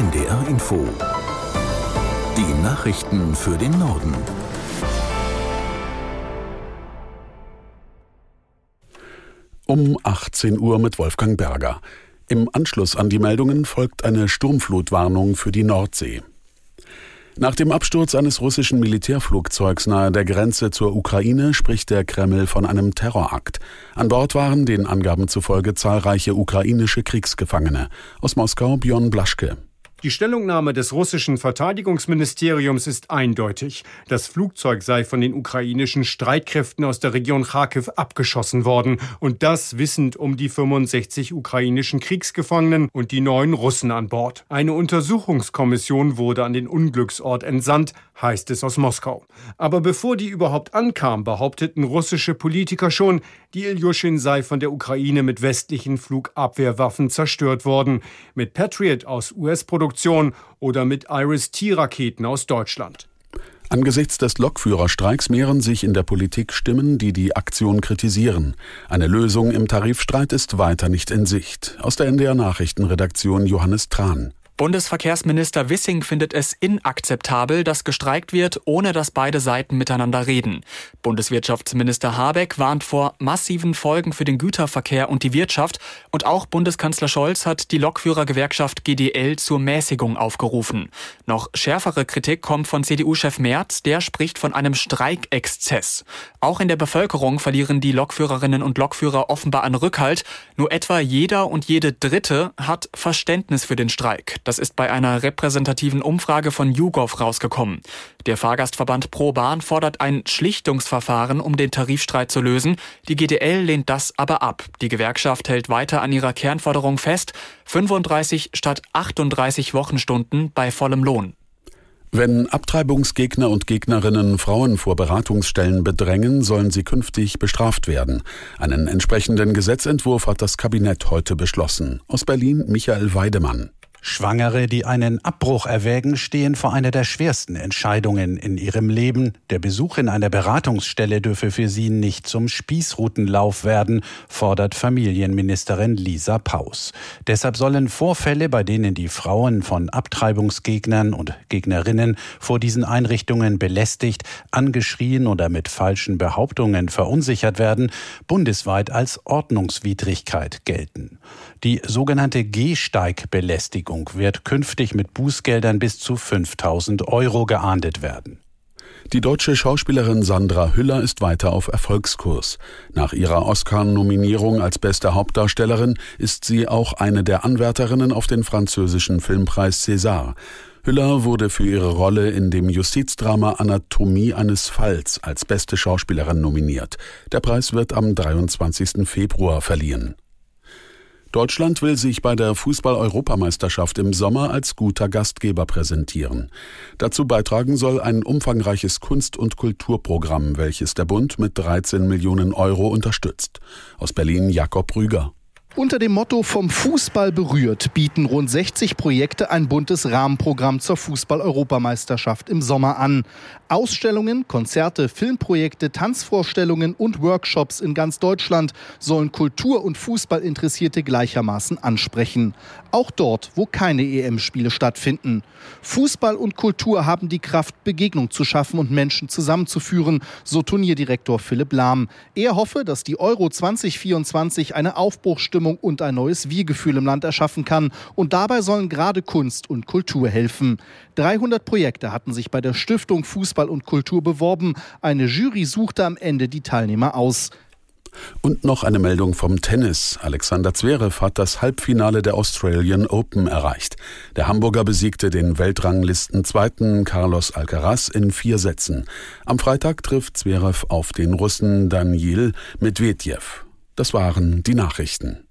NDR Info. Die Nachrichten für den Norden. Um 18 Uhr mit Wolfgang Berger. Im Anschluss an die Meldungen folgt eine Sturmflutwarnung für die Nordsee. Nach dem Absturz eines russischen Militärflugzeugs nahe der Grenze zur Ukraine spricht der Kreml von einem Terrorakt. An Bord waren den Angaben zufolge zahlreiche ukrainische Kriegsgefangene. Aus Moskau Björn Blaschke. Die Stellungnahme des russischen Verteidigungsministeriums ist eindeutig. Das Flugzeug sei von den ukrainischen Streitkräften aus der Region Kharkiv abgeschossen worden. Und das wissend um die 65 ukrainischen Kriegsgefangenen und die neun Russen an Bord. Eine Untersuchungskommission wurde an den Unglücksort entsandt, heißt es aus Moskau. Aber bevor die überhaupt ankam, behaupteten russische Politiker schon, die Ilyushin sei von der Ukraine mit westlichen Flugabwehrwaffen zerstört worden. Mit Patriot aus US-Produktion oder mit Iris-T-Raketen aus Deutschland. Angesichts des Lokführerstreiks mehren sich in der Politik Stimmen, die die Aktion kritisieren. Eine Lösung im Tarifstreit ist weiter nicht in Sicht. Aus der NDR Nachrichtenredaktion Johannes Tran. Bundesverkehrsminister Wissing findet es inakzeptabel, dass gestreikt wird, ohne dass beide Seiten miteinander reden. Bundeswirtschaftsminister Habeck warnt vor massiven Folgen für den Güterverkehr und die Wirtschaft und auch Bundeskanzler Scholz hat die Lokführergewerkschaft GDL zur Mäßigung aufgerufen. Noch schärfere Kritik kommt von CDU-Chef Merz, der spricht von einem Streikexzess. Auch in der Bevölkerung verlieren die Lokführerinnen und Lokführer offenbar an Rückhalt. Nur etwa jeder und jede Dritte hat Verständnis für den Streik. Das ist bei einer repräsentativen Umfrage von YouGov rausgekommen. Der Fahrgastverband Pro Bahn fordert ein Schlichtungsverfahren, um den Tarifstreit zu lösen. Die GDL lehnt das aber ab. Die Gewerkschaft hält weiter an ihrer Kernforderung fest, 35 statt 38 Wochenstunden bei vollem Lohn. Wenn Abtreibungsgegner und Gegnerinnen Frauen vor Beratungsstellen bedrängen, sollen sie künftig bestraft werden. Einen entsprechenden Gesetzentwurf hat das Kabinett heute beschlossen. Aus Berlin Michael Weidemann. Schwangere, die einen Abbruch erwägen, stehen vor einer der schwersten Entscheidungen in ihrem Leben. Der Besuch in einer Beratungsstelle dürfe für sie nicht zum Spießrutenlauf werden, fordert Familienministerin Lisa Paus. Deshalb sollen Vorfälle, bei denen die Frauen von Abtreibungsgegnern und Gegnerinnen vor diesen Einrichtungen belästigt, angeschrien oder mit falschen Behauptungen verunsichert werden, bundesweit als Ordnungswidrigkeit gelten. Die sogenannte Gehsteigbelästigung wird künftig mit Bußgeldern bis zu 5000 Euro geahndet werden. Die deutsche Schauspielerin Sandra Hüller ist weiter auf Erfolgskurs. Nach ihrer Oscar-Nominierung als beste Hauptdarstellerin ist sie auch eine der Anwärterinnen auf den französischen Filmpreis César. Hüller wurde für ihre Rolle in dem Justizdrama Anatomie eines Falls als beste Schauspielerin nominiert. Der Preis wird am 23. Februar verliehen. Deutschland will sich bei der Fußball-Europameisterschaft im Sommer als guter Gastgeber präsentieren. Dazu beitragen soll ein umfangreiches Kunst- und Kulturprogramm, welches der Bund mit 13 Millionen Euro unterstützt. Aus Berlin Jakob Rüger. Unter dem Motto Vom Fußball berührt bieten rund 60 Projekte ein buntes Rahmenprogramm zur Fußball-Europameisterschaft im Sommer an. Ausstellungen, Konzerte, Filmprojekte, Tanzvorstellungen und Workshops in ganz Deutschland sollen Kultur- und Fußballinteressierte gleichermaßen ansprechen. Auch dort, wo keine EM-Spiele stattfinden. Fußball und Kultur haben die Kraft, Begegnung zu schaffen und Menschen zusammenzuführen, so Turnierdirektor Philipp Lahm. Er hoffe, dass die Euro 2024 eine Aufbruchstimmung und ein neues Wir-Gefühl im Land erschaffen kann. Und dabei sollen gerade Kunst und Kultur helfen. 300 Projekte hatten sich bei der Stiftung Fußball und Kultur beworben. Eine Jury suchte am Ende die Teilnehmer aus. Und noch eine Meldung vom Tennis. Alexander Zverev hat das Halbfinale der Australian Open erreicht. Der Hamburger besiegte den Weltranglisten-Zweiten Carlos Alcaraz in vier Sätzen. Am Freitag trifft Zverev auf den Russen Daniil Medvedev. Das waren die Nachrichten.